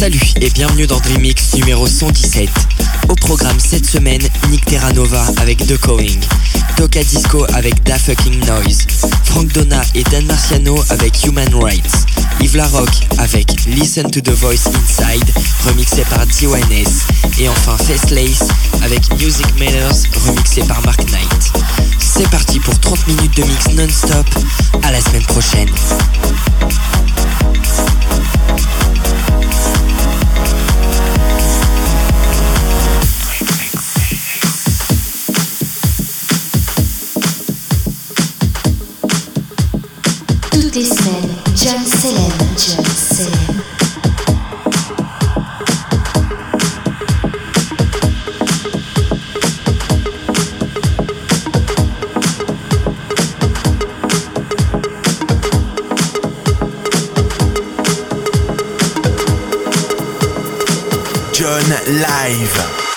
Salut et bienvenue dans Dreamix numéro 117. Au programme cette semaine, Nick Terranova avec The Calling, Toka Disco avec Da Fucking Noise, Frank Donna et Dan Marciano avec Human Rights, Yves Larocque avec Listen to the Voice Inside, remixé par DONS, et enfin Faceless avec Music Matters, remixé par Mark Knight. C'est parti pour 30 minutes de mix non-stop, à la semaine prochaine. Live.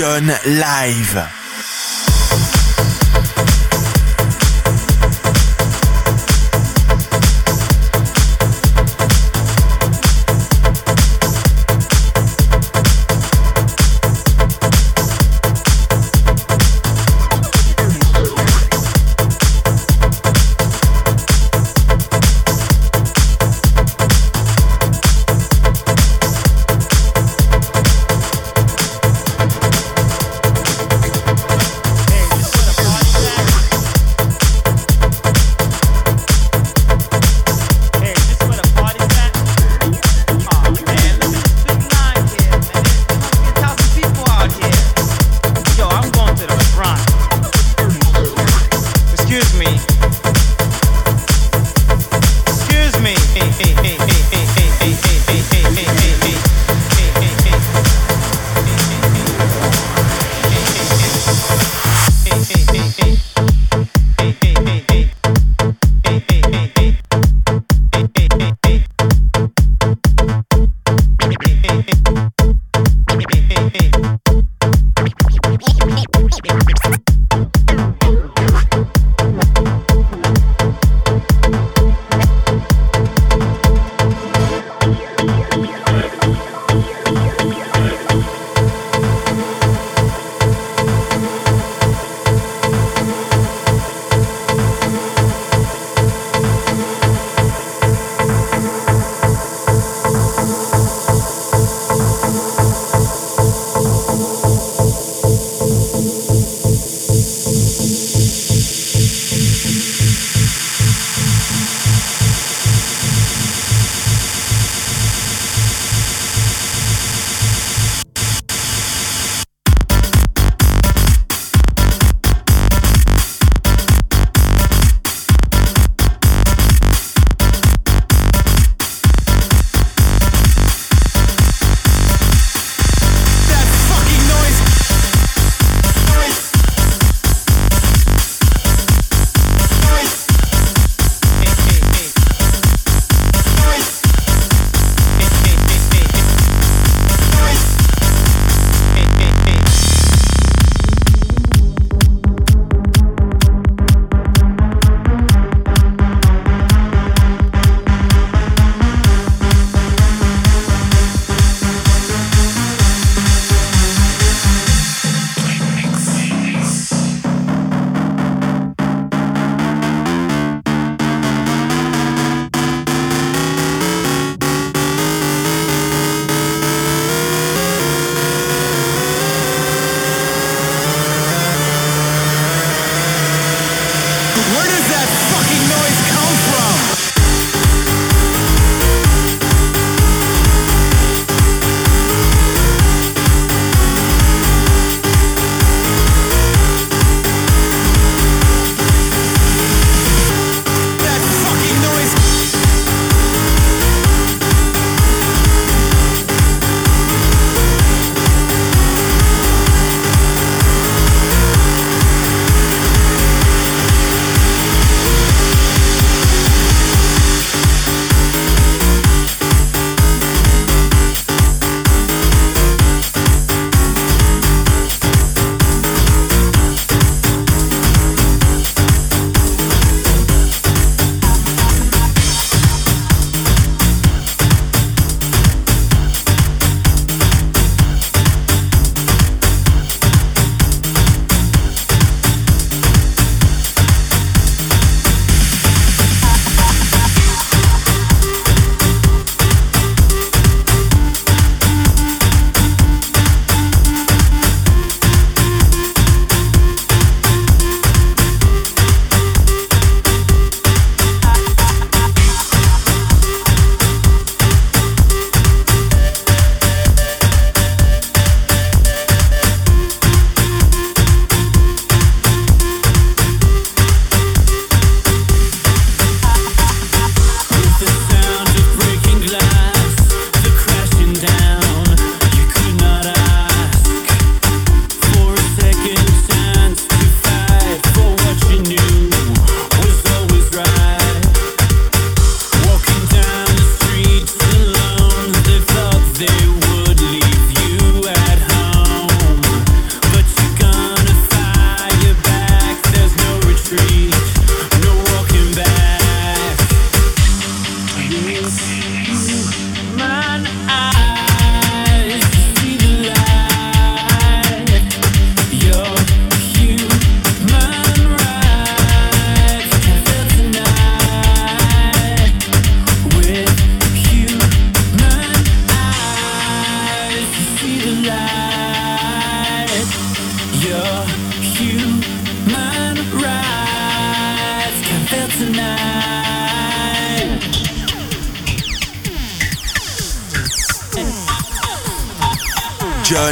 John Live.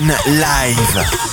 Live.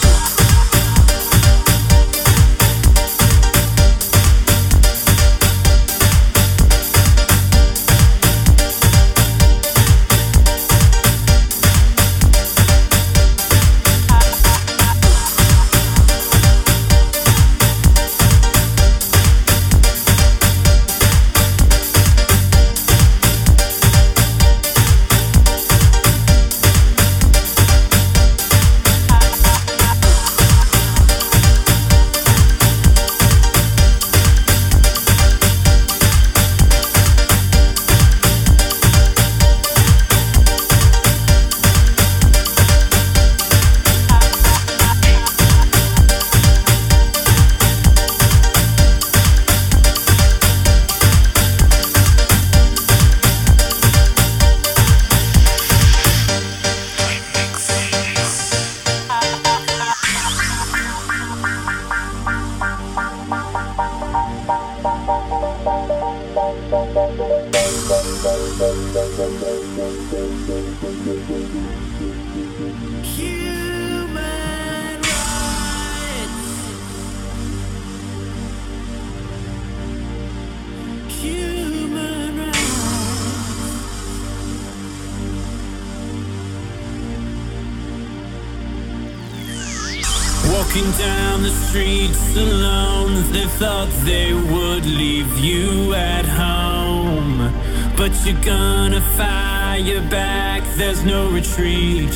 Walking down the streets alone, they thought they would leave you at home. But you're gonna fire back, there's no retreat,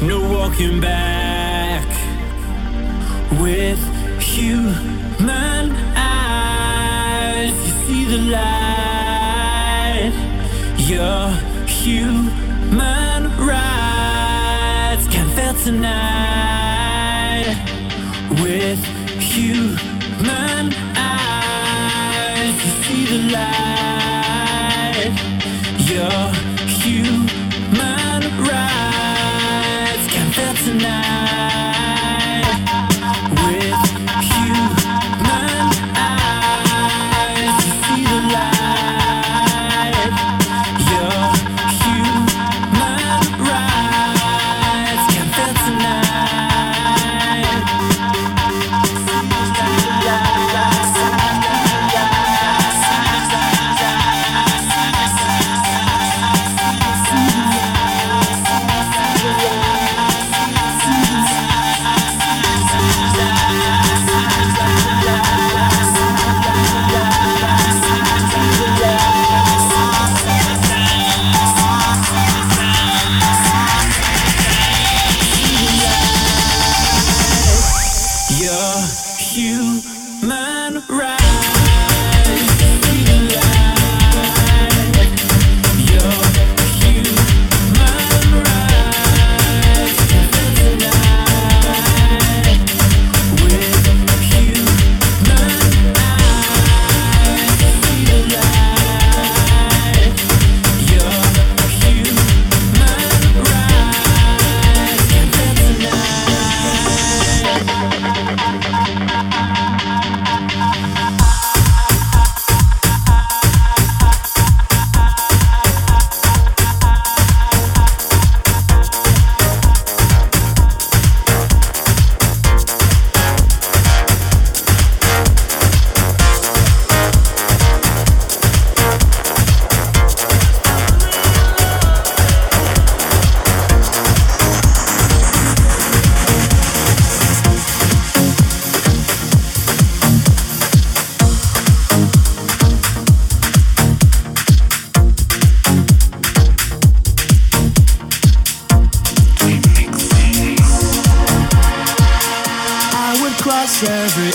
no walking back. With human eyes, you see the light. Your human rights can feel tonight. With human eyes, you see the light. Your human rights can feel tonight.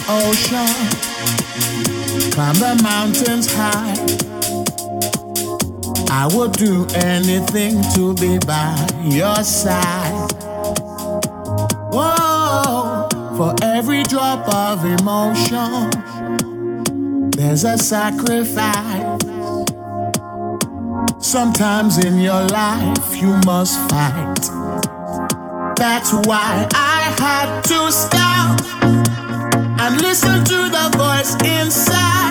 Ocean, climb the mountains high. I would do anything to be by your side. Whoa, for every drop of emotion, there's a sacrifice. Sometimes in your life, you must fight. That's why I had to stop and listen to the voice inside.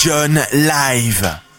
John Live.